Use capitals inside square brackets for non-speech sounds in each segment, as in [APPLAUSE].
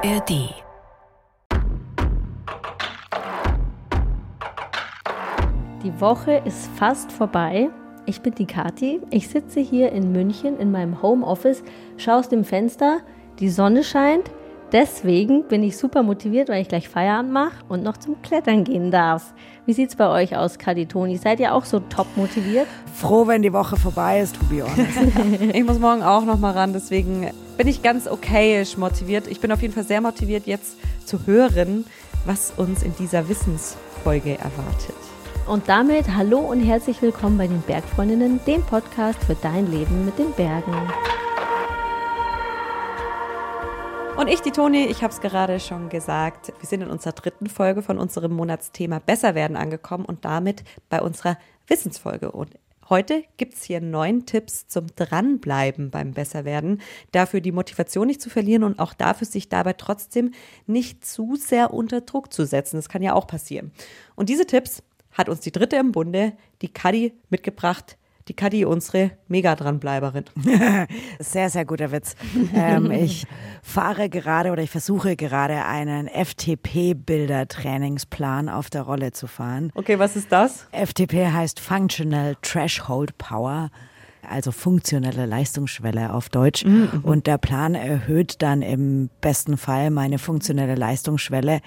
ARD. Die Woche ist fast vorbei. Ich bin die Kathi. Ich sitze hier in München in meinem Homeoffice, schaue aus dem Fenster, die Sonne scheint. Deswegen bin ich super motiviert, weil ich gleich Feierabend mache und noch zum Klettern gehen darf. Wie sieht es bei euch aus, Kadi Toni? Seid ihr auch so top motiviert? Froh, wenn die Woche vorbei ist, to be honest. [LAUGHS] ich muss morgen auch noch mal ran, deswegen bin ich ganz okayisch motiviert. Ich bin auf jeden Fall sehr motiviert, jetzt zu hören, was uns in dieser Wissensfolge erwartet. Und damit hallo und herzlich willkommen bei den Bergfreundinnen, dem Podcast für dein Leben mit den Bergen. Und ich, die Toni, ich habe es gerade schon gesagt, wir sind in unserer dritten Folge von unserem Monatsthema Besser werden angekommen und damit bei unserer Wissensfolge. Und Heute gibt es hier neun Tipps zum Dranbleiben beim Besserwerden, dafür die Motivation nicht zu verlieren und auch dafür, sich dabei trotzdem nicht zu sehr unter Druck zu setzen. Das kann ja auch passieren. Und diese Tipps hat uns die dritte im Bunde, die Kadi, mitgebracht die Kadi, unsere mega dranbleiberin. [LAUGHS] sehr, sehr guter Witz. ähm, [LAUGHS] ich fahre gerade oder ich versuche gerade einen FTP-Bilder-Trainingsplan auf der Rolle zu fahren. Okay, was ist das? FTP heißt Functional Threshold Power also funktionelle Leistungsschwelle auf Deutsch. Mhm, mhm. Und der Plan erhöht dann im besten Fall meine funktionelle Leistungsschwelle.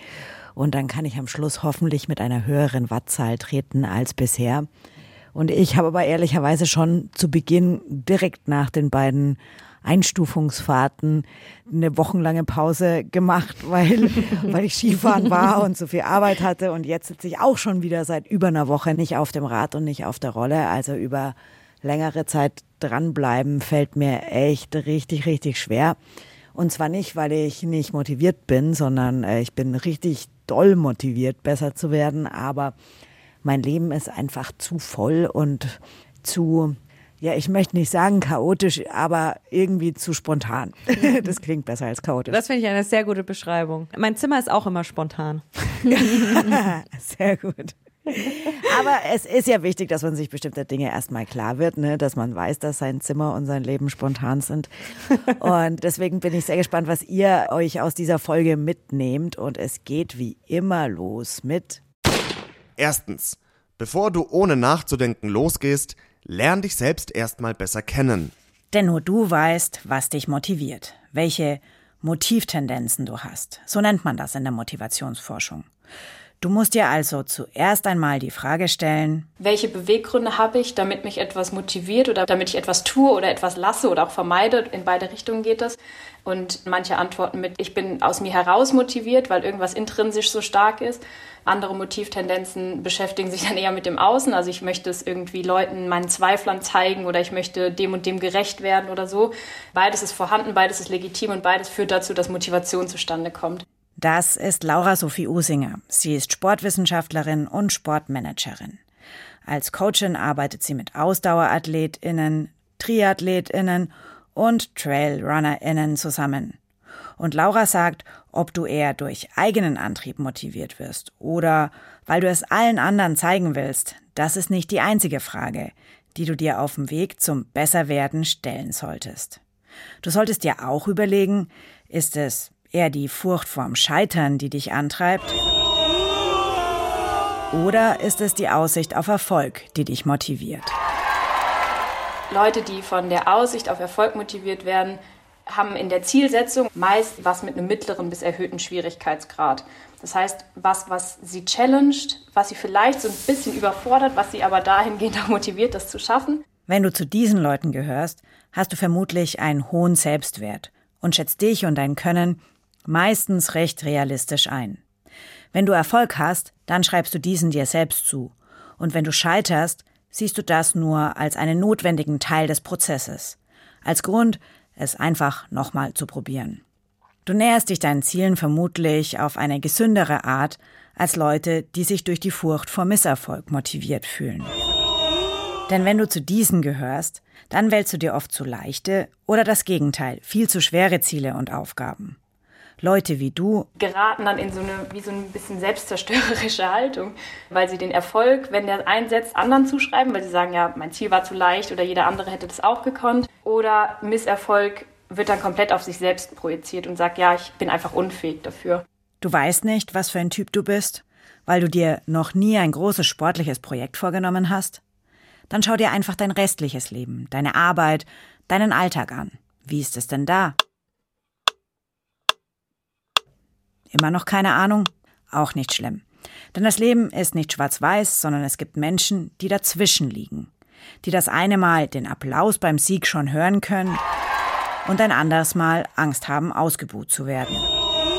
Und dann kann ich am Schluss hoffentlich mit einer höheren Wattzahl treten als bisher. Und ich habe aber ehrlicherweise schon zu Beginn direkt nach den beiden Einstufungsfahrten eine wochenlange Pause gemacht, [LAUGHS] weil, weil ich Skifahren war und so viel Arbeit hatte. Und jetzt sitze ich auch schon wieder seit über einer Woche nicht auf dem Rad und nicht auf der Rolle. Also über längere Zeit dranbleiben fällt mir echt richtig, richtig schwer. Und zwar nicht, weil ich nicht motiviert bin, sondern äh, ich bin richtig doll motiviert, besser zu werden. Aber mein Leben ist einfach zu voll und zu, ja, ich möchte nicht sagen chaotisch, aber irgendwie zu spontan. [LAUGHS] Das klingt besser als chaotisch. Das finde ich eine sehr gute Beschreibung. Mein Zimmer ist auch immer spontan. [LAUGHS] sehr gut. Aber es ist ja wichtig, dass man sich bestimmte Dinge erstmal klar wird, ne? dass man weiß, dass sein Zimmer und sein Leben spontan sind. Und deswegen bin ich sehr gespannt, was ihr euch aus dieser Folge mitnehmt. Und es geht wie immer los mit Erstens, bevor du ohne nachzudenken losgehst, lern dich selbst erstmal besser kennen. Denn nur du weißt, was dich motiviert, welche Motivtendenzen du hast. So nennt man das in der Motivationsforschung. Du musst dir also zuerst einmal die Frage stellen, welche Beweggründe habe ich, damit mich etwas motiviert oder damit ich etwas tue oder etwas lasse oder auch vermeide. In beide Richtungen geht das. Und manche antworten mit, ich bin aus mir heraus motiviert, weil irgendwas intrinsisch so stark ist. Andere Motivtendenzen beschäftigen sich dann eher mit dem Außen. Also ich möchte es irgendwie Leuten, meinen Zweiflern zeigen oder ich möchte dem und dem gerecht werden oder so. Beides ist vorhanden, beides ist legitim und beides führt dazu, dass Motivation zustande kommt. Das ist Laura Sophie Usinger. Sie ist Sportwissenschaftlerin und Sportmanagerin. Als Coachin arbeitet sie mit AusdauerathletInnen, TriathletInnen und TrailrunnerInnen zusammen. Und Laura sagt, ob du eher durch eigenen Antrieb motiviert wirst oder weil du es allen anderen zeigen willst, das ist nicht die einzige Frage, die du dir auf dem Weg zum Besserwerden stellen solltest. Du solltest dir auch überlegen, ist es eher die Furcht vorm Scheitern, die dich antreibt? Oder ist es die Aussicht auf Erfolg, die dich motiviert? Leute, die von der Aussicht auf Erfolg motiviert werden, haben in der Zielsetzung meist was mit einem mittleren bis erhöhten Schwierigkeitsgrad. Das heißt, was, was sie challenged, was sie vielleicht so ein bisschen überfordert, was sie aber dahingehend [LAUGHS] auch motiviert, das zu schaffen. Wenn du zu diesen Leuten gehörst, hast du vermutlich einen hohen Selbstwert und schätzt dich und dein Können meistens recht realistisch ein. Wenn du Erfolg hast, dann schreibst du diesen dir selbst zu. Und wenn du scheiterst, siehst du das nur als einen notwendigen Teil des Prozesses. Als Grund, es einfach nochmal zu probieren. Du näherst dich deinen Zielen vermutlich auf eine gesündere Art als Leute, die sich durch die Furcht vor Misserfolg motiviert fühlen. Denn wenn du zu diesen gehörst, dann wählst du dir oft zu leichte oder das Gegenteil, viel zu schwere Ziele und Aufgaben. Leute wie du geraten dann in so eine wie so ein bisschen selbstzerstörerische Haltung, weil sie den Erfolg, wenn der einsetzt, anderen zuschreiben, weil sie sagen, ja, mein Ziel war zu leicht oder jeder andere hätte das auch gekonnt. Oder Misserfolg wird dann komplett auf sich selbst projiziert und sagt, ja, ich bin einfach unfähig dafür. Du weißt nicht, was für ein Typ du bist, weil du dir noch nie ein großes sportliches Projekt vorgenommen hast? Dann schau dir einfach dein restliches Leben, deine Arbeit, deinen Alltag an. Wie ist es denn da? Immer noch keine Ahnung? Auch nicht schlimm. Denn das Leben ist nicht schwarz-weiß, sondern es gibt Menschen, die dazwischen liegen. Die das eine Mal den Applaus beim Sieg schon hören können und ein anderes Mal Angst haben, ausgebuht zu werden.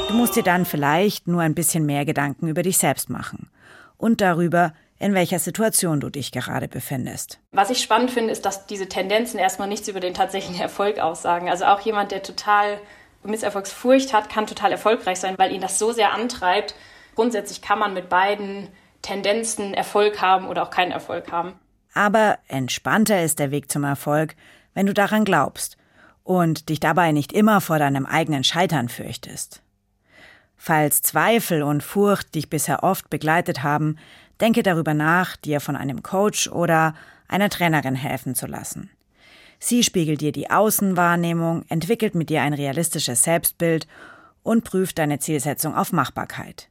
Du musst dir dann vielleicht nur ein bisschen mehr Gedanken über dich selbst machen und darüber, in welcher Situation du dich gerade befindest. Was ich spannend finde, ist, dass diese Tendenzen erstmal nichts über den tatsächlichen Erfolg aussagen. Also auch jemand, der total Misserfolgsfurcht hat, kann total erfolgreich sein, weil ihn das so sehr antreibt. Grundsätzlich kann man mit beiden Tendenzen Erfolg haben oder auch keinen Erfolg haben. Aber entspannter ist der Weg zum Erfolg, wenn du daran glaubst und dich dabei nicht immer vor deinem eigenen Scheitern fürchtest. Falls Zweifel und Furcht dich bisher oft begleitet haben, denke darüber nach, dir von einem Coach oder einer Trainerin helfen zu lassen. Sie spiegelt dir die Außenwahrnehmung, entwickelt mit dir ein realistisches Selbstbild und prüft deine Zielsetzung auf Machbarkeit.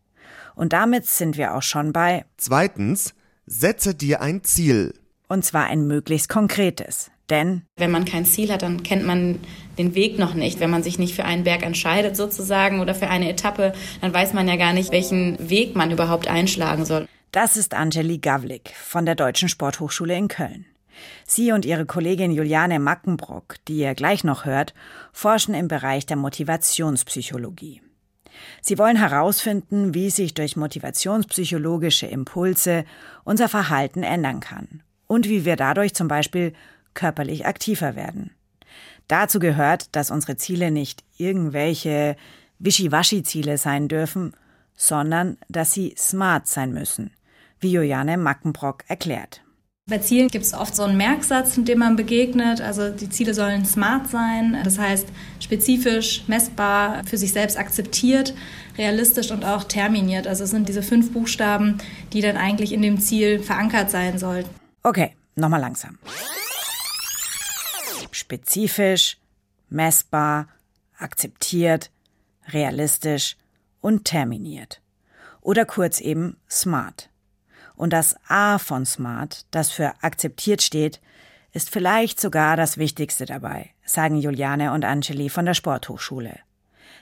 Und damit sind wir auch schon bei Zweitens, setze dir ein Ziel. Und zwar ein möglichst konkretes. Denn wenn man kein Ziel hat, dann kennt man den Weg noch nicht. Wenn man sich nicht für einen Berg entscheidet sozusagen oder für eine Etappe, dann weiß man ja gar nicht, welchen Weg man überhaupt einschlagen soll. Das ist Angeli Gavlik von der Deutschen Sporthochschule in Köln. Sie und ihre Kollegin Juliane Mackenbrock, die ihr gleich noch hört, forschen im Bereich der Motivationspsychologie. Sie wollen herausfinden, wie sich durch motivationspsychologische Impulse unser Verhalten ändern kann und wie wir dadurch zum Beispiel körperlich aktiver werden. Dazu gehört, dass unsere Ziele nicht irgendwelche Wischiwaschi-Ziele sein dürfen, sondern dass sie smart sein müssen, wie Juliane Mackenbrock erklärt. Bei Zielen gibt es oft so einen Merksatz, dem man begegnet. Also die Ziele sollen smart sein, das heißt spezifisch, messbar, für sich selbst akzeptiert, realistisch und auch terminiert. Also es sind diese fünf Buchstaben, die dann eigentlich in dem Ziel verankert sein sollten. Okay, nochmal langsam. Spezifisch, messbar, akzeptiert, realistisch und terminiert. Oder kurz eben smart. Und das A von Smart, das für akzeptiert steht, ist vielleicht sogar das Wichtigste dabei, sagen Juliane und Angeli von der Sporthochschule.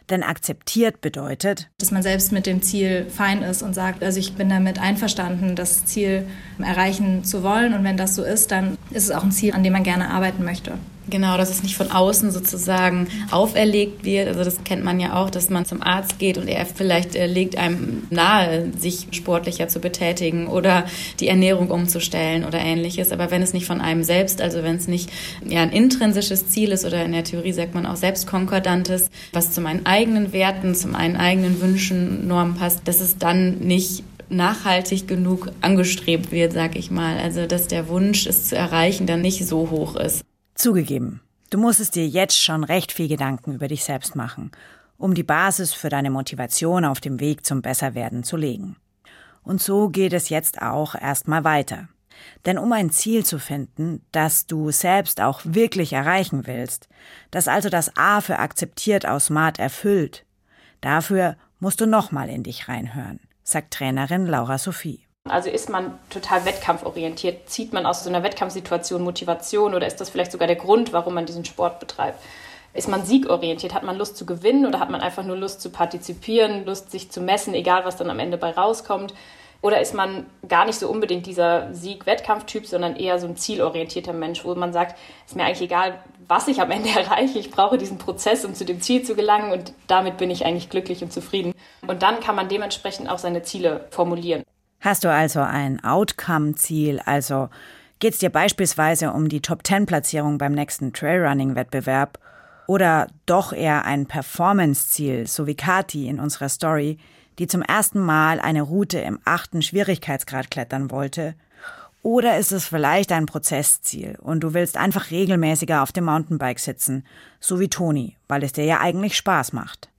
Denn akzeptiert bedeutet, dass man selbst mit dem Ziel fein ist und sagt, also ich bin damit einverstanden, das Ziel erreichen zu wollen. Und wenn das so ist, dann ist es auch ein Ziel, an dem man gerne arbeiten möchte. Genau, dass es nicht von außen sozusagen auferlegt wird. Also das kennt man ja auch, dass man zum Arzt geht und er vielleicht äh, legt einem nahe, sich sportlicher zu betätigen oder die Ernährung umzustellen oder ähnliches. Aber wenn es nicht von einem selbst, also wenn es nicht ja, ein intrinsisches Ziel ist oder in der Theorie sagt man auch selbstkonkordantes, was zu meinen eigenen Werten, zu meinen eigenen Wünschen, Normen passt, dass es dann nicht nachhaltig genug angestrebt wird, sag ich mal. Also dass der Wunsch, es zu erreichen, dann nicht so hoch ist. Zugegeben, du musstest dir jetzt schon recht viel Gedanken über dich selbst machen, um die Basis für deine Motivation auf dem Weg zum Besserwerden zu legen. Und so geht es jetzt auch erstmal weiter. Denn um ein Ziel zu finden, das du selbst auch wirklich erreichen willst, das also das A für akzeptiert aus Smart erfüllt, dafür musst du nochmal in dich reinhören, sagt Trainerin Laura Sophie. Also ist man total wettkampforientiert? Zieht man aus so einer Wettkampfsituation Motivation oder ist das vielleicht sogar der Grund, warum man diesen Sport betreibt? Ist man siegorientiert? Hat man Lust zu gewinnen oder hat man einfach nur Lust zu partizipieren, Lust sich zu messen, egal was dann am Ende bei rauskommt? Oder ist man gar nicht so unbedingt dieser Sieg-Wettkampftyp, sondern eher so ein zielorientierter Mensch, wo man sagt, ist mir eigentlich egal, was ich am Ende [LAUGHS] erreiche, ich brauche diesen Prozess, um zu dem Ziel zu gelangen und damit bin ich eigentlich glücklich und zufrieden. Und dann kann man dementsprechend auch seine Ziele formulieren. Hast du also ein Outcome-Ziel, also geht es dir beispielsweise um die Top-10-Platzierung beim nächsten Trailrunning-Wettbewerb oder doch eher ein Performance-Ziel, so wie Kati in unserer Story, die zum ersten Mal eine Route im achten Schwierigkeitsgrad klettern wollte? Oder ist es vielleicht ein Prozessziel und du willst einfach regelmäßiger auf dem Mountainbike sitzen, so wie Toni, weil es dir ja eigentlich Spaß macht?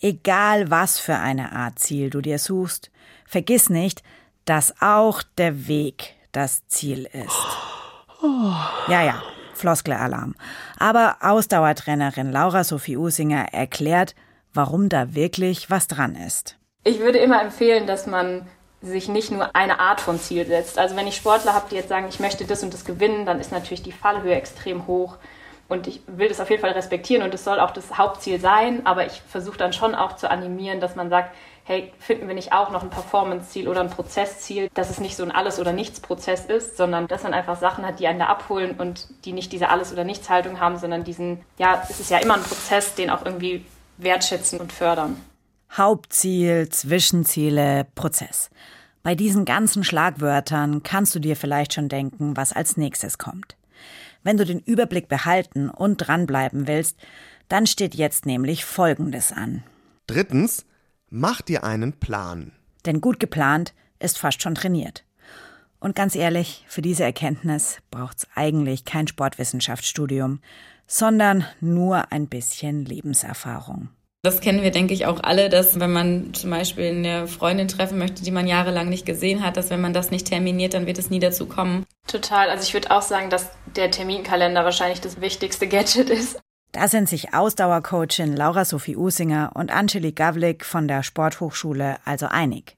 Egal was für eine Art Ziel du dir suchst, vergiss nicht, dass auch der Weg das Ziel ist. Ja, ja, Floskelalarm. Aber Ausdauertrainerin Laura Sophie Usinger erklärt, warum da wirklich was dran ist. Ich würde immer empfehlen, dass man sich nicht nur eine Art von Ziel setzt. Also wenn ich Sportler habe, die jetzt sagen, ich möchte das und das gewinnen, dann ist natürlich die Fallhöhe extrem hoch. Und ich will das auf jeden Fall respektieren und es soll auch das Hauptziel sein, aber ich versuche dann schon auch zu animieren, dass man sagt, hey, finden wir nicht auch noch ein Performance-Ziel oder ein Prozessziel, dass es nicht so ein Alles- oder Nichts-Prozess ist, sondern dass man einfach Sachen hat, die einen da abholen und die nicht diese Alles- oder Nichts-Haltung haben, sondern diesen, ja, es ist ja immer ein Prozess, den auch irgendwie wertschätzen und fördern. Hauptziel, Zwischenziele, Prozess. Bei diesen ganzen Schlagwörtern kannst du dir vielleicht schon denken, was als nächstes kommt. Wenn du den Überblick behalten und dranbleiben willst, dann steht jetzt nämlich Folgendes an. Drittens, mach dir einen Plan. Denn gut geplant ist fast schon trainiert. Und ganz ehrlich, für diese Erkenntnis braucht's eigentlich kein Sportwissenschaftsstudium, sondern nur ein bisschen Lebenserfahrung. Das kennen wir, denke ich, auch alle, dass wenn man zum Beispiel eine Freundin treffen möchte, die man jahrelang nicht gesehen hat, dass wenn man das nicht terminiert, dann wird es nie dazu kommen. Total. Also ich würde auch sagen, dass der Terminkalender wahrscheinlich das wichtigste Gadget ist. Da sind sich Ausdauercoachin Laura Sophie Usinger und Angeli Gavlik von der Sporthochschule also einig.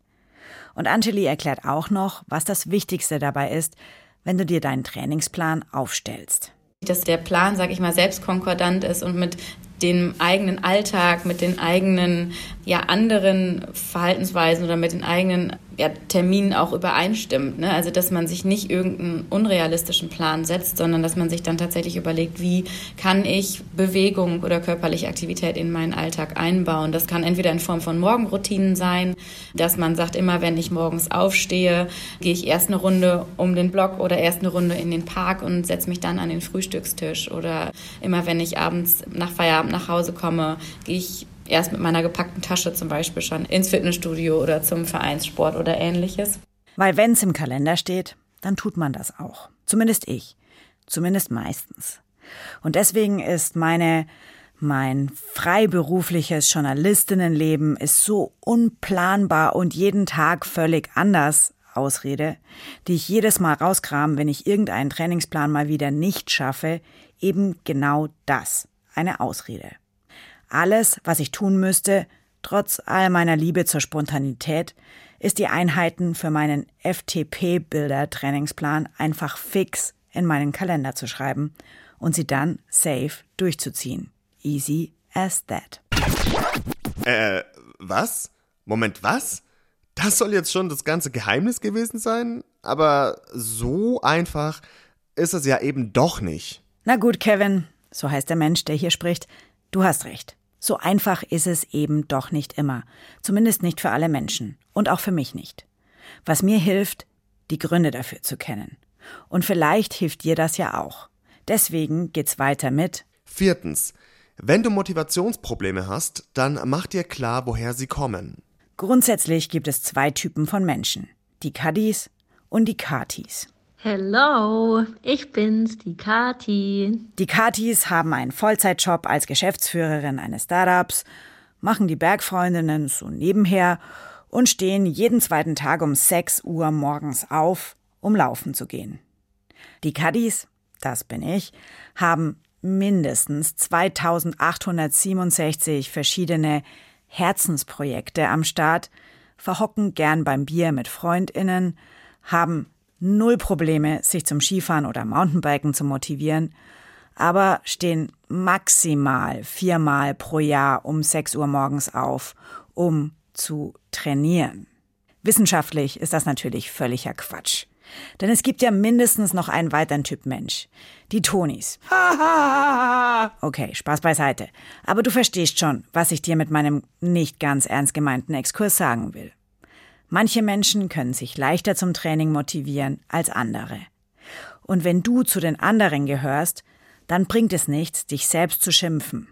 Und Angeli erklärt auch noch, was das Wichtigste dabei ist, wenn du dir deinen Trainingsplan aufstellst. Dass der Plan, sag ich mal, selbstkonkordant ist und mit dem eigenen Alltag, mit den eigenen ja anderen Verhaltensweisen oder mit den eigenen ja, Terminen auch übereinstimmt. Ne? Also dass man sich nicht irgendeinen unrealistischen Plan setzt, sondern dass man sich dann tatsächlich überlegt, wie kann ich Bewegung oder körperliche Aktivität in meinen Alltag einbauen. Das kann entweder in Form von Morgenroutinen sein, dass man sagt, immer wenn ich morgens aufstehe, gehe ich erst eine Runde um den Block oder erst eine Runde in den Park und setze mich dann an den Frühstückstisch. Oder immer wenn ich abends nach Feierabend nach Hause komme, gehe ich erst mit meiner gepackten Tasche zum Beispiel schon ins Fitnessstudio oder zum Vereinssport oder ähnliches. Weil wenn es im Kalender steht, dann tut man das auch. Zumindest ich. Zumindest meistens. Und deswegen ist meine, mein freiberufliches Journalistinnenleben ist so unplanbar und jeden Tag völlig anders Ausrede, die ich jedes Mal rauskram, wenn ich irgendeinen Trainingsplan mal wieder nicht schaffe, eben genau das, eine Ausrede. Alles, was ich tun müsste, trotz all meiner Liebe zur Spontanität, ist die Einheiten für meinen FTP-Bilder-Trainingsplan einfach fix in meinen Kalender zu schreiben und sie dann safe durchzuziehen. Easy as that. Äh, was? Moment, was? Das soll jetzt schon das ganze Geheimnis gewesen sein? Aber so einfach ist es ja eben doch nicht. Na gut, Kevin, so heißt der Mensch, der hier spricht, du hast recht. So einfach ist es eben doch nicht immer. Zumindest nicht für alle Menschen. Und auch für mich nicht. Was mir hilft, die Gründe dafür zu kennen. Und vielleicht hilft dir das ja auch. Deswegen geht's weiter mit. Viertens. Wenn du Motivationsprobleme hast, dann mach dir klar, woher sie kommen. Grundsätzlich gibt es zwei Typen von Menschen. Die Kadis und die Katis. Hello, ich bin's, die Kati. Die Katis haben einen Vollzeitjob als Geschäftsführerin eines Startups, machen die Bergfreundinnen so nebenher und stehen jeden zweiten Tag um 6 Uhr morgens auf, um laufen zu gehen. Die Kadis, das bin ich, haben mindestens 2867 verschiedene Herzensprojekte am Start, verhocken gern beim Bier mit Freundinnen, haben null Probleme, sich zum Skifahren oder Mountainbiken zu motivieren, aber stehen maximal viermal pro Jahr um 6 Uhr morgens auf, um zu trainieren. Wissenschaftlich ist das natürlich völliger Quatsch. Denn es gibt ja mindestens noch einen weiteren Typ Mensch. Die Tonis. [LAUGHS] Okay, Spaß beiseite. Aber du verstehst schon, was ich dir mit meinem nicht ganz ernst gemeinten Exkurs sagen will. Manche Menschen können sich leichter zum Training motivieren als andere. Und wenn du zu den anderen gehörst, dann bringt es nichts, dich selbst zu schimpfen.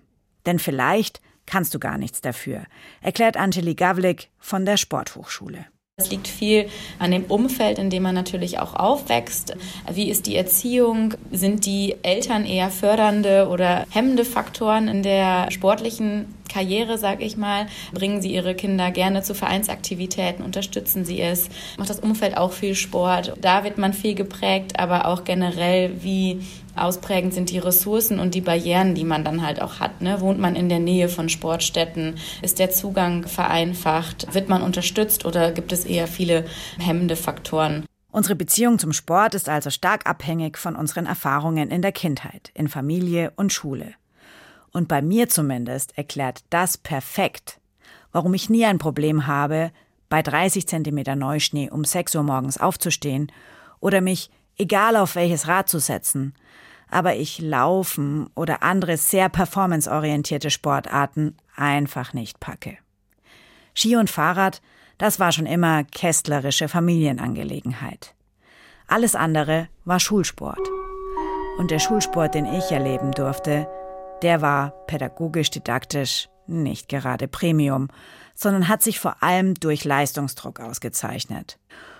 Denn vielleicht kannst du gar nichts dafür, erklärt Angeli Gavlik von der Sporthochschule. Es liegt viel an dem Umfeld, in dem man natürlich auch aufwächst. Wie ist die Erziehung? Sind die Eltern eher fördernde oder hemmende Faktoren in der sportlichen Karriere, sag ich mal? Bringen sie ihre Kinder gerne zu Vereinsaktivitäten? Unterstützen sie es? Macht das Umfeld auch viel Sport? Da wird man viel geprägt, aber auch generell, wie Ausprägend sind die Ressourcen und die Barrieren, die man dann halt auch hat. Ne? Wohnt man in der Nähe von Sportstätten? Ist der Zugang vereinfacht? Wird man unterstützt oder gibt es eher viele hemmende Faktoren? Unsere Beziehung zum Sport ist also stark abhängig von unseren Erfahrungen in der Kindheit, in Familie und Schule. Und bei mir zumindest erklärt das perfekt, warum ich nie ein Problem habe, bei 30 Zentimeter Neuschnee um 6 Uhr morgens aufzustehen oder mich, egal auf welches Rad zu setzen, aber ich Laufen oder andere sehr performanceorientierte Sportarten einfach nicht packe. Ski und Fahrrad, das war schon immer kästlerische Familienangelegenheit. Alles andere war Schulsport. Und der Schulsport, den ich erleben durfte, der war pädagogisch didaktisch nicht gerade Premium, sondern hat sich vor allem durch Leistungsdruck ausgezeichnet.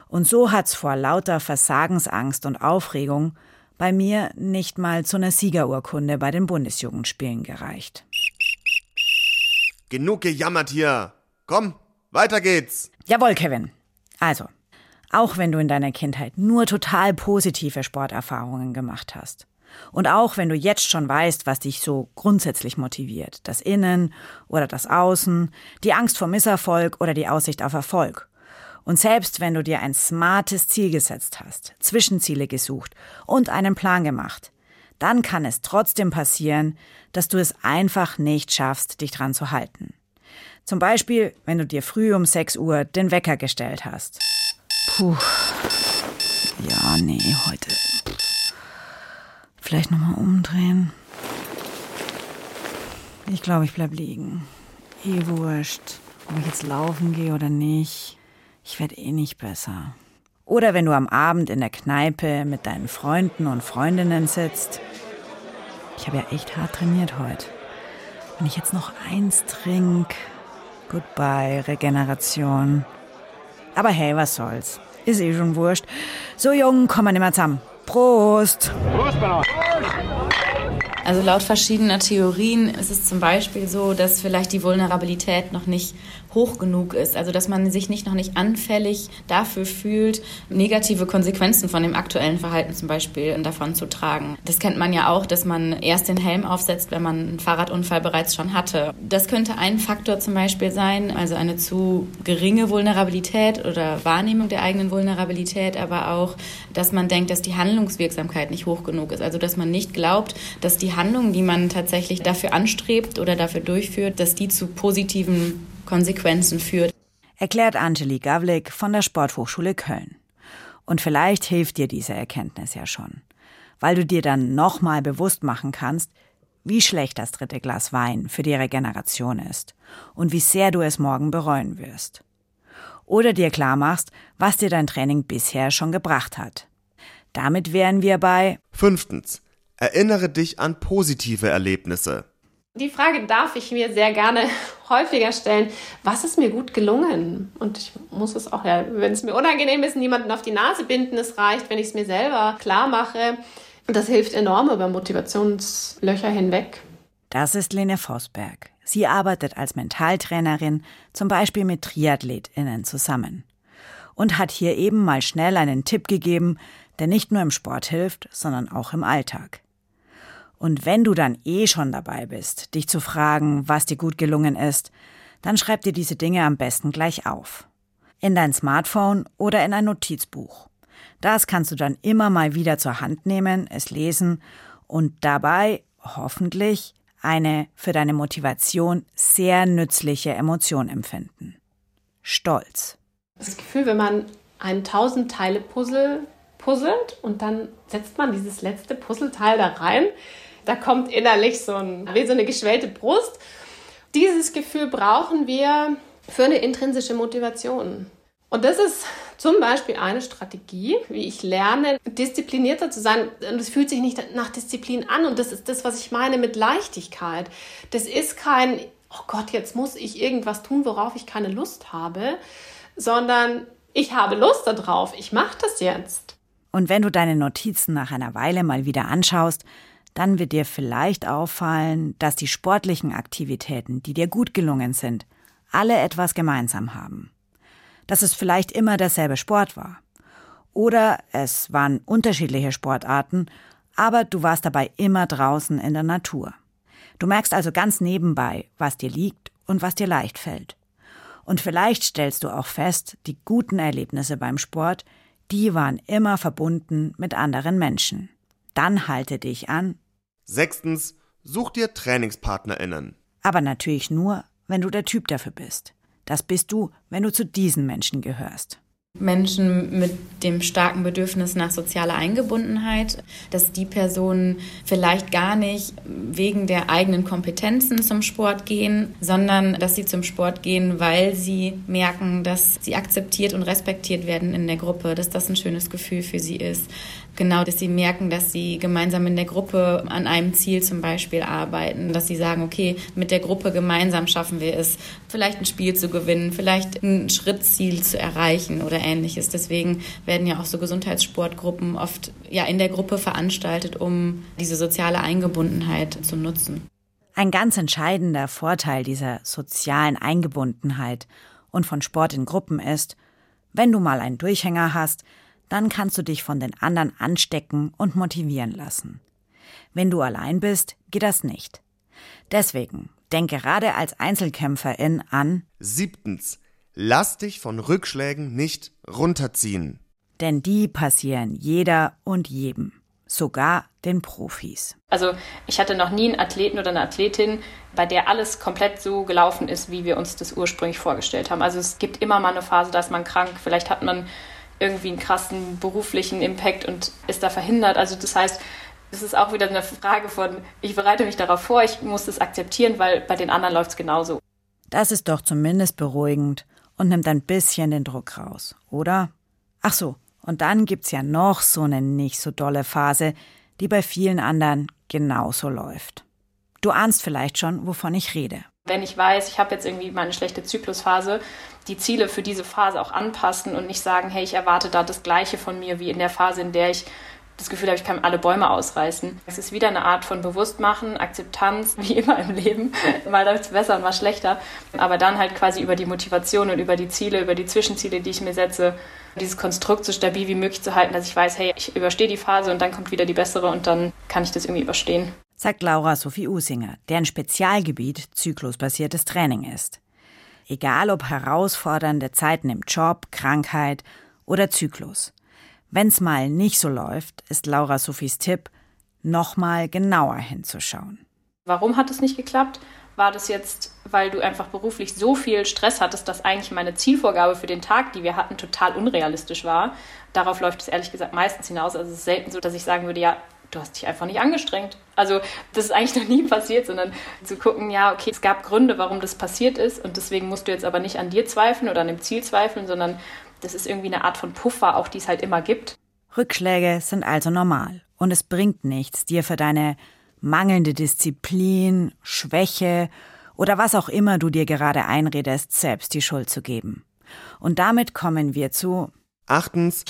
Und so hat's vor lauter Versagensangst und Aufregung bei mir nicht mal zu einer Siegerurkunde bei den Bundesjugendspielen gereicht. Genug gejammert hier. Komm, weiter geht's. Jawohl, Kevin. Also, auch wenn du in deiner Kindheit nur total positive Sporterfahrungen gemacht hast, und auch wenn du jetzt schon weißt, was dich so grundsätzlich motiviert, das Innen oder das Außen, die Angst vor Misserfolg oder die Aussicht auf Erfolg. Und selbst wenn du dir ein smartes Ziel gesetzt hast, Zwischenziele gesucht und einen Plan gemacht, dann kann es trotzdem passieren, dass du es einfach nicht schaffst, dich dran zu halten. Zum Beispiel, wenn du dir früh um 6 Uhr den Wecker gestellt hast. Puh. Ja, nee, heute Vielleicht nochmal umdrehen. Ich glaube, ich bleib liegen. Eh wurscht, ob ich jetzt laufen gehe oder nicht. Ich werde eh nicht besser. Oder wenn du am Abend in der Kneipe mit deinen Freunden und Freundinnen sitzt. Ich habe ja echt hart trainiert heute. Wenn ich jetzt noch eins trinke. Goodbye, Regeneration. Aber hey, was soll's. Ist eh schon wurscht. So jung, kommen wir nicht mehr zusammen. Prost! Prost, Bernhard! Also laut verschiedener Theorien ist es zum Beispiel so, dass vielleicht die Vulnerabilität noch nicht hoch genug ist. Also dass man sich nicht noch nicht anfällig dafür fühlt, negative Konsequenzen von dem aktuellen Verhalten zum Beispiel davon zu tragen. Das kennt man ja auch, dass man erst den Helm aufsetzt, wenn man einen Fahrradunfall bereits schon hatte. Das könnte ein Faktor zum Beispiel sein, also eine zu geringe Vulnerabilität oder Wahrnehmung der eigenen Vulnerabilität, aber auch, dass man denkt, dass die Handlungswirksamkeit nicht hoch genug ist. Also dass man nicht glaubt, dass die Handlungen, die man tatsächlich dafür anstrebt oder dafür durchführt, dass die zu positiven Konsequenzen führt. Erklärt Angeli Gavlik von der Sporthochschule Köln. Und vielleicht hilft dir diese Erkenntnis ja schon, weil du dir dann nochmal bewusst machen kannst, wie schlecht das dritte Glas Wein für die Regeneration ist und wie sehr du es morgen bereuen wirst. Oder dir klar machst, was dir dein Training bisher schon gebracht hat. Damit wären wir bei Fünftens. Erinnere dich an positive Erlebnisse. Die Frage darf ich mir sehr gerne [LAUGHS] häufiger stellen, was ist mir gut gelungen? Und ich muss es auch, ja, wenn es mir unangenehm ist, niemanden auf die Nase binden. Es reicht, wenn ich es mir selber klar mache. Und das hilft enorm über Motivationslöcher hinweg. Das ist Lene Vosberg. Sie arbeitet als Mentaltrainerin, zum Beispiel mit TriathletInnen zusammen. Und hat hier eben mal schnell einen Tipp gegeben, der nicht nur im Sport hilft, sondern auch im Alltag. Und wenn du dann eh schon dabei bist, dich zu fragen, was dir gut gelungen ist, dann schreib dir diese Dinge am besten gleich auf. In dein Smartphone oder in ein Notizbuch. Das kannst du dann immer mal wieder zur Hand nehmen, es lesen und dabei hoffentlich eine für deine Motivation sehr nützliche Emotion empfinden. Stolz. Das Gefühl, wenn man ein tausend Teile Puzzle puzzelt und dann setzt man dieses letzte Puzzleteil da rein, da kommt innerlich so ein, wie so eine geschwellte Brust. Dieses Gefühl brauchen wir für eine intrinsische Motivation. Und das ist zum Beispiel eine Strategie, wie ich lerne, disziplinierter zu sein. Und es fühlt sich nicht nach Disziplin an. Und das ist das, was ich meine mit Leichtigkeit. Das ist kein, oh Gott, jetzt muss ich irgendwas tun, worauf ich keine Lust habe, sondern ich habe Lust darauf. Ich mache das jetzt. Und wenn du deine Notizen nach einer Weile mal wieder anschaust, dann wird dir vielleicht auffallen, dass die sportlichen Aktivitäten, die dir gut gelungen sind, alle etwas gemeinsam haben. Dass es vielleicht immer derselbe Sport war. Oder es waren unterschiedliche Sportarten, Aber du warst dabei immer draußen in der Natur. Du merkst also ganz nebenbei, was dir liegt und was dir leicht fällt. Und vielleicht stellst du auch fest, die guten Erlebnisse beim Sport, die waren immer verbunden mit anderen Menschen. Dann halte dich an. Sechstens, such dir TrainingspartnerInnen. Aber natürlich nur, wenn du der Typ dafür bist. Das bist du, wenn du zu diesen Menschen gehörst. Menschen mit dem starken Bedürfnis nach sozialer Eingebundenheit, dass die Personen vielleicht gar nicht wegen der eigenen Kompetenzen zum Sport gehen, sondern dass sie zum Sport gehen, weil sie merken, dass sie akzeptiert und respektiert werden in der Gruppe, dass das ein schönes Gefühl für sie ist. Genau, dass sie merken, dass sie gemeinsam in der Gruppe an einem Ziel zum Beispiel arbeiten, dass sie sagen, okay, mit der Gruppe gemeinsam schaffen wir es, vielleicht ein Spiel zu gewinnen, vielleicht ein Schrittziel zu erreichen oder ähnliches. Deswegen werden ja auch so Gesundheitssportgruppen oft ja in der Gruppe veranstaltet, um diese soziale Eingebundenheit zu nutzen. Ein ganz entscheidender Vorteil dieser sozialen Eingebundenheit und von Sport in Gruppen ist, wenn du mal einen Durchhänger hast, dann kannst du dich von den anderen anstecken und motivieren lassen. Wenn du allein bist, geht das nicht. Deswegen denk gerade als Einzelkämpferin an Siebtens. Lass dich von Rückschlägen nicht runterziehen. Denn die passieren jeder und jedem, sogar den Profis. Also ich hatte noch nie einen Athleten oder eine Athletin, bei der alles komplett so gelaufen ist, wie wir uns das ursprünglich vorgestellt haben. Also es gibt immer mal eine Phase, da ist man krank, vielleicht hat man irgendwie einen krassen beruflichen Impact und ist da verhindert. Also das heißt, es ist auch wieder eine Frage von, ich bereite mich darauf vor, ich muss das akzeptieren, weil bei den anderen läuft es genauso. Das ist doch zumindest beruhigend und nimmt ein bisschen den Druck raus, oder? Ach so, und dann gibt's ja noch so eine nicht so dolle Phase, die bei vielen anderen genauso läuft. Du ahnst vielleicht schon, wovon ich rede. Wenn ich weiß, ich habe jetzt irgendwie meine schlechte Zyklusphase, die Ziele für diese Phase auch anpassen und nicht sagen, hey, ich erwarte da das Gleiche von mir wie in der Phase, in der ich das Gefühl habe, ich kann alle Bäume ausreißen. Es ist wieder eine Art von Bewusstmachen, Akzeptanz, [LAUGHS] wie immer im Leben. mal läuft es besser und mal schlechter. Aber dann halt quasi über die Motivation und über die Ziele, über die Zwischenziele, die ich mir setze, dieses Konstrukt so stabil wie möglich zu halten, dass ich weiß, hey, ich überstehe die Phase und dann kommt wieder die bessere und dann kann ich das irgendwie überstehen. Sagt Laura Sophie Usinger, deren Spezialgebiet zyklusbasiertes Training ist. Egal ob herausfordernde Zeiten im Job, Krankheit oder Zyklus. Wenn's mal nicht so läuft, ist Laura Sophies Tipp, nochmal genauer hinzuschauen. Warum hat es nicht geklappt? War das jetzt, weil du einfach beruflich so viel Stress hattest, dass eigentlich meine Zielvorgabe für den Tag, die wir hatten, total unrealistisch war? Darauf läuft es ehrlich gesagt meistens hinaus. Also es ist selten so, dass ich sagen würde, ja, du hast dich einfach nicht angestrengt. Also das ist eigentlich noch nie passiert, sondern zu gucken, ja, okay, es gab Gründe, warum das passiert ist und deswegen musst du jetzt aber nicht an dir zweifeln oder an dem Ziel zweifeln, sondern das ist irgendwie eine Art von Puffer, auch die es halt immer gibt. Rückschläge sind also normal und es bringt nichts, dir für deine mangelnde Disziplin, Schwäche oder was auch immer du dir gerade einredest, selbst die Schuld zu geben. Und damit kommen wir zu Achtens,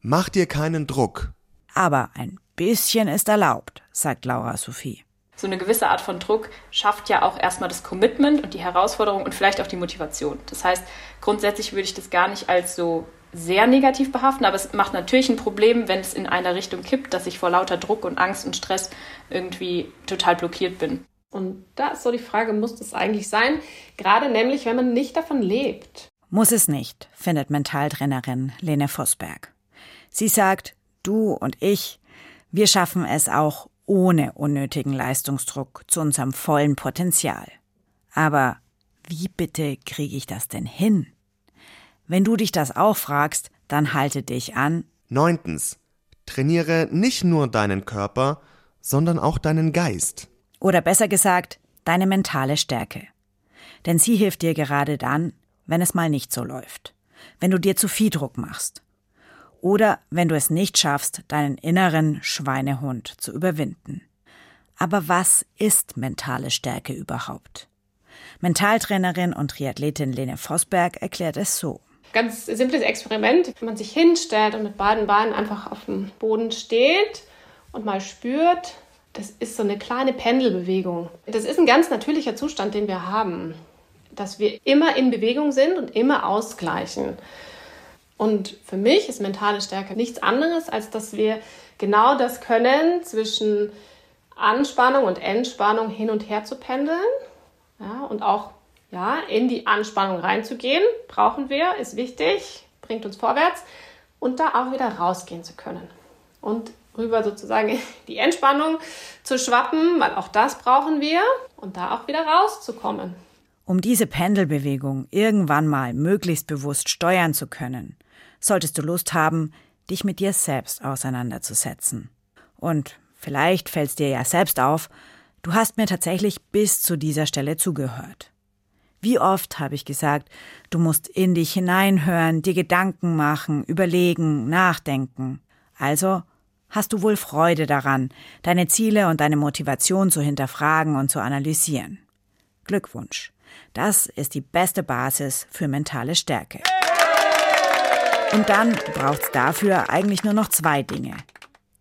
mach dir keinen Druck. Aber ein bisschen ist erlaubt, sagt Laura Sophie. So eine gewisse Art von Druck schafft ja auch erstmal das Commitment und die Herausforderung und vielleicht auch die Motivation. Das heißt, grundsätzlich würde ich das gar nicht als so sehr negativ behaften, aber es macht natürlich ein Problem, wenn es in eine Richtung kippt, dass ich vor lauter Druck und Angst und Stress irgendwie total blockiert bin. Und da ist so die Frage, muss das eigentlich sein? Gerade nämlich, wenn man nicht davon lebt. Muss es nicht, findet Mentaltrainerin Lene Vosberg. Sie sagt, du und ich, wir schaffen es auch ohne unnötigen Leistungsdruck zu unserem vollen Potenzial. Aber wie bitte kriege ich das denn hin? Wenn du dich das auch fragst, dann halte dich an. Neuntens. Trainiere nicht nur deinen Körper, sondern auch deinen Geist. Oder besser gesagt, deine mentale Stärke. Denn sie hilft dir gerade dann, wenn es mal nicht so läuft. Wenn du dir zu viel Druck machst oder wenn du es nicht schaffst, deinen inneren Schweinehund zu überwinden. Aber was ist mentale Stärke überhaupt? Mentaltrainerin und Triathletin Lene Vosberg erklärt es so. Ganz simples Experiment, wenn man sich hinstellt und mit beiden Beinen einfach auf dem Boden steht und mal spürt, das ist so eine kleine Pendelbewegung. Das ist ein ganz natürlicher Zustand, den wir haben, dass wir immer in Bewegung sind und immer ausgleichen. Und für mich ist mentale Stärke nichts anderes, als dass wir genau das Können zwischen Anspannung und Entspannung hin und her zu pendeln. Ja, und auch ja, in die Anspannung reinzugehen, brauchen wir, ist wichtig, bringt uns vorwärts und da auch wieder rausgehen zu können. Und rüber sozusagen [LAUGHS] die Entspannung zu schwappen, weil auch das brauchen wir und da auch wieder rauszukommen. Um diese Pendelbewegung irgendwann mal möglichst bewusst steuern zu können, solltest du Lust haben, dich mit dir selbst auseinanderzusetzen. Und vielleicht fällt es dir ja selbst auf, du hast mir tatsächlich bis zu dieser Stelle zugehört. Wie oft habe ich gesagt, du musst in dich hineinhören, dir Gedanken machen, überlegen, nachdenken. Also hast du wohl Freude daran, deine Ziele und deine Motivation zu hinterfragen und zu analysieren. Glückwunsch. Das ist die beste Basis für mentale Stärke. Und dann braucht es dafür eigentlich nur noch zwei Dinge.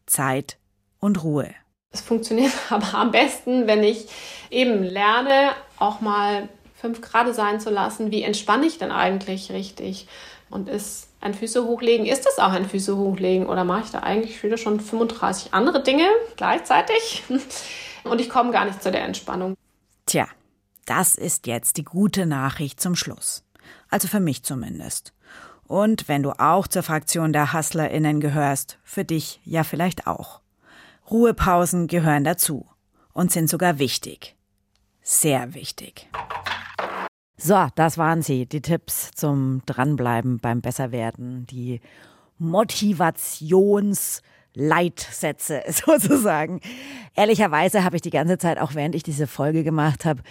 Zeit und Ruhe. Es funktioniert [LAUGHS] aber am besten, wenn ich eben lerne, auch mal fünf Grad sein zu lassen. Wie entspanne ich denn eigentlich richtig? Und ist ein Füße hochlegen, ist das auch ein Füße hochlegen? Oder mache ich da eigentlich wieder schon 35 andere Dinge gleichzeitig? [LAUGHS] Und ich komme gar nicht zu der Entspannung. Tja, das ist jetzt die gute Nachricht zum Schluss. Also für mich zumindest. Und wenn du auch zur Fraktion der HustlerInnen gehörst, für dich ja vielleicht auch. Ruhepausen gehören dazu und sind sogar wichtig. Sehr wichtig. So, das waren sie, die Tipps zum Dranbleiben beim Besserwerden, die Motivationsleitsätze [LAUGHS] sozusagen. Ehrlicherweise habe ich die ganze Zeit, auch während ich diese Folge gemacht habe,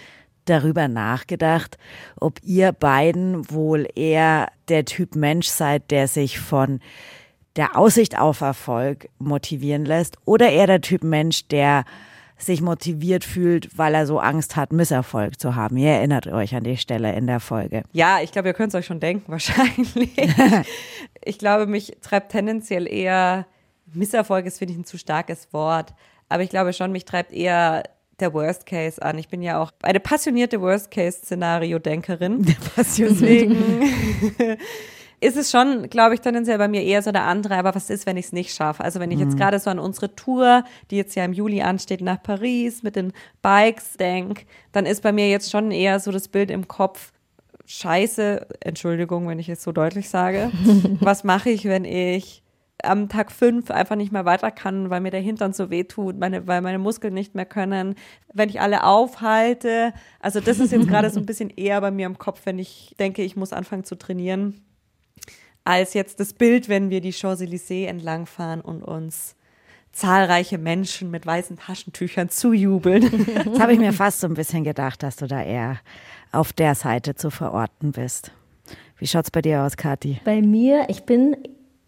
darüber nachgedacht, ob ihr beiden wohl eher der Typ Mensch seid, der sich von der Aussicht auf Erfolg motivieren lässt oder eher der Typ Mensch, der sich motiviert fühlt, weil er so Angst hat, Misserfolg zu haben. Ihr erinnert euch an die Stelle in der Folge. Ja, ich glaube, ihr könnt es euch schon denken, [LAUGHS] wahrscheinlich. ich glaube, mich treibt tendenziell eher, Misserfolg ist, finde ich, ein zu starkes Wort. Aber ich glaube schon, mich treibt eher der Worst Case an. Ich bin ja auch eine passionierte Worst Case Szenario-Denkerin. [LAUGHS] Deswegen [LAUGHS] ist es schon, glaube ich, tendenziell bei mir eher so der andere, aber was ist, wenn ich es nicht schaffe? Also wenn ich jetzt mhm. gerade so an unsere Tour, die jetzt ja im Juli ansteht, nach Paris mit den Bikes denke, dann ist bei mir jetzt schon eher so das Bild im Kopf, scheiße, Entschuldigung, wenn ich es so deutlich sage, [LAUGHS] was mache ich, wenn ich am Tag fünf einfach nicht mehr weiter kann, weil mir der Hintern so weh tut, meine, weil meine Muskeln nicht mehr können, wenn ich alle aufhalte. Also das ist jetzt gerade so ein bisschen eher bei mir im Kopf, wenn ich denke, ich muss anfangen zu trainieren als jetzt das Bild, wenn wir die Champs-Élysées entlangfahren und uns zahlreiche Menschen mit weißen Taschentüchern zujubeln. [LAUGHS] Das habe ich mir fast so ein bisschen gedacht, dass du da eher auf der Seite zu verorten bist. Wie schaut's bei dir aus, Kathi? Bei mir, ich bin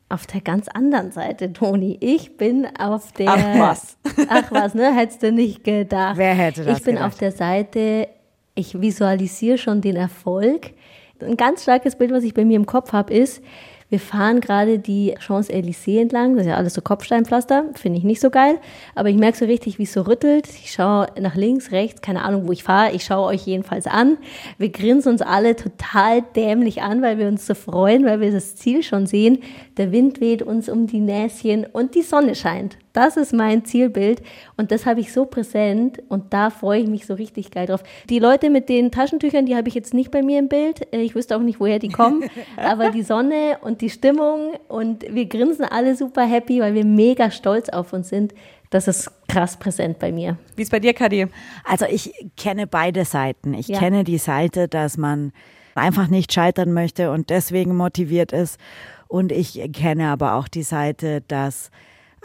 auf der ganz anderen Seite, Toni. Ich bin auf der. Ach was. [LAUGHS] Ach was, ne? Hättest du nicht gedacht. Wer hätte das Ich bin gedacht? auf der Seite, ich visualisiere schon den Erfolg. Ein ganz starkes Bild, was ich bei mir im Kopf habe, ist, wir fahren gerade die Champs-Élysées entlang. Das ist ja alles so Kopfsteinpflaster. Finde ich nicht so geil. Aber ich merke so richtig, wie es so rüttelt. Ich schaue nach links, rechts, keine Ahnung, wo ich fahre. Ich schaue euch jedenfalls an. Wir grinsen uns alle total dämlich an, weil wir uns so freuen, weil wir das Ziel schon sehen. Der Wind weht uns um die Näschen und die Sonne scheint. Das ist mein Zielbild und das habe ich so präsent und da freue ich mich so richtig geil drauf. Die Leute mit den Taschentüchern, die habe ich jetzt nicht bei mir im Bild. Äh, Ich wüsste auch nicht, woher die kommen, [LAUGHS] aber die Sonne und die Stimmung und wir grinsen alle super happy, weil wir mega stolz auf uns sind. Das ist krass präsent bei mir. Wie ist bei dir, Kadi? Also ich kenne beide Seiten. Ich Ja. kenne die Seite, dass man einfach nicht scheitern möchte und deswegen motiviert ist. Und ich kenne aber auch die Seite, dass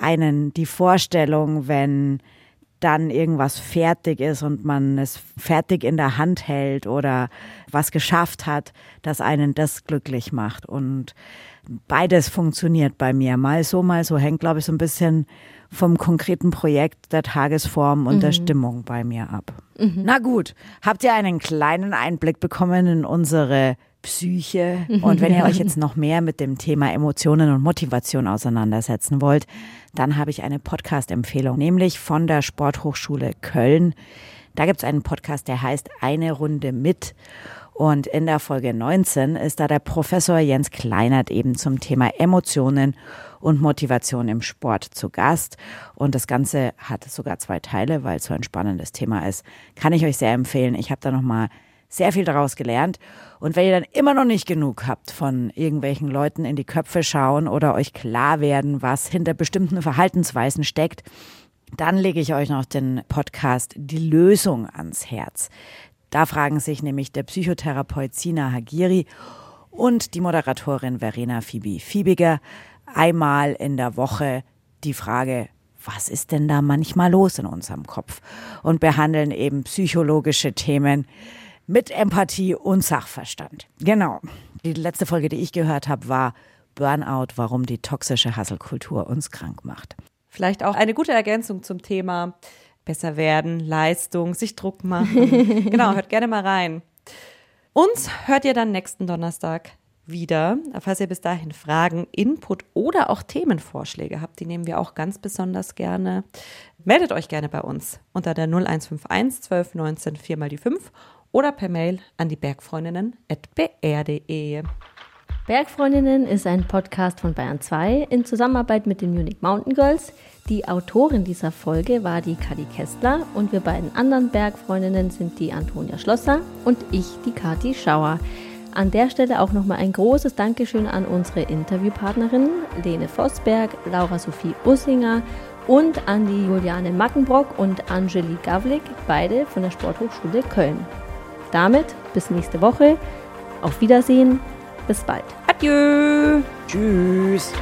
einen die Vorstellung, wenn dann irgendwas fertig ist und man es fertig in der Hand hält oder was geschafft hat, dass einen das glücklich macht. Und beides funktioniert bei mir. Mal so, mal so. Hängt, glaube ich, so ein bisschen vom konkreten Projekt, der Tagesform und der Stimmung bei mir ab. Na gut, habt ihr einen kleinen Einblick bekommen in unsere Psyche? Und wenn ihr euch jetzt noch mehr mit dem Thema Emotionen und Motivation auseinandersetzen wollt, dann habe ich eine Podcast-Empfehlung, nämlich von der Sporthochschule Köln. Da gibt es einen Podcast, der heißt Eine Runde mit. Und in der Folge 19 ist da der Professor Jens Kleinert eben zum Thema Emotionen und Motivation im Sport zu Gast. Und das Ganze hat sogar zwei Teile, weil es so ein spannendes Thema ist. Kann ich euch sehr empfehlen. Ich habe da nochmal sehr viel daraus gelernt. Und wenn ihr dann immer noch nicht genug habt von irgendwelchen Leuten in die Köpfe schauen oder euch klar werden, was hinter bestimmten Verhaltensweisen steckt, dann lege ich euch noch den Podcast Die Lösung ans Herz. Da fragen sich nämlich der Psychotherapeut Sina Hagiri und die Moderatorin Verena Fibi Fiebiger einmal in der Woche die Frage, was ist denn da manchmal los in unserem Kopf? Und behandeln eben psychologische Themen mit Empathie und Sachverstand. Genau. Die letzte Folge, die ich gehört habe, war Burnout, warum die toxische Hasselkultur uns krank macht. Vielleicht auch eine gute Ergänzung zum Thema besser werden, Leistung, sich Druck machen. [LAUGHS] genau, hört gerne mal rein. Uns hört ihr dann nächsten Donnerstag wieder. Falls ihr bis dahin Fragen, Input oder auch Themenvorschläge habt, die nehmen wir auch ganz besonders gerne. Meldet euch gerne bei uns unter der 0151 12 19 4 mal die 5 oder per Mail an die Bergfreundinnen.br.de. Bergfreundinnen ist ein Podcast von Bayern 2 in Zusammenarbeit mit den Munich Mountain Girls. Die Autorin dieser Folge war die Kadi Kestler und wir beiden anderen Bergfreundinnen sind die Antonia Schlosser und ich, die Kati Schauer. An der Stelle auch nochmal ein großes Dankeschön an unsere Interviewpartnerinnen Lene Vosberg, Laura Sophie Ussinger und an die Juliane Mackenbrock und Angeli Gavlik, beide von der Sporthochschule Köln. Damit bis nächste Woche. Auf Wiedersehen bis bald. Adieu. Tschüss.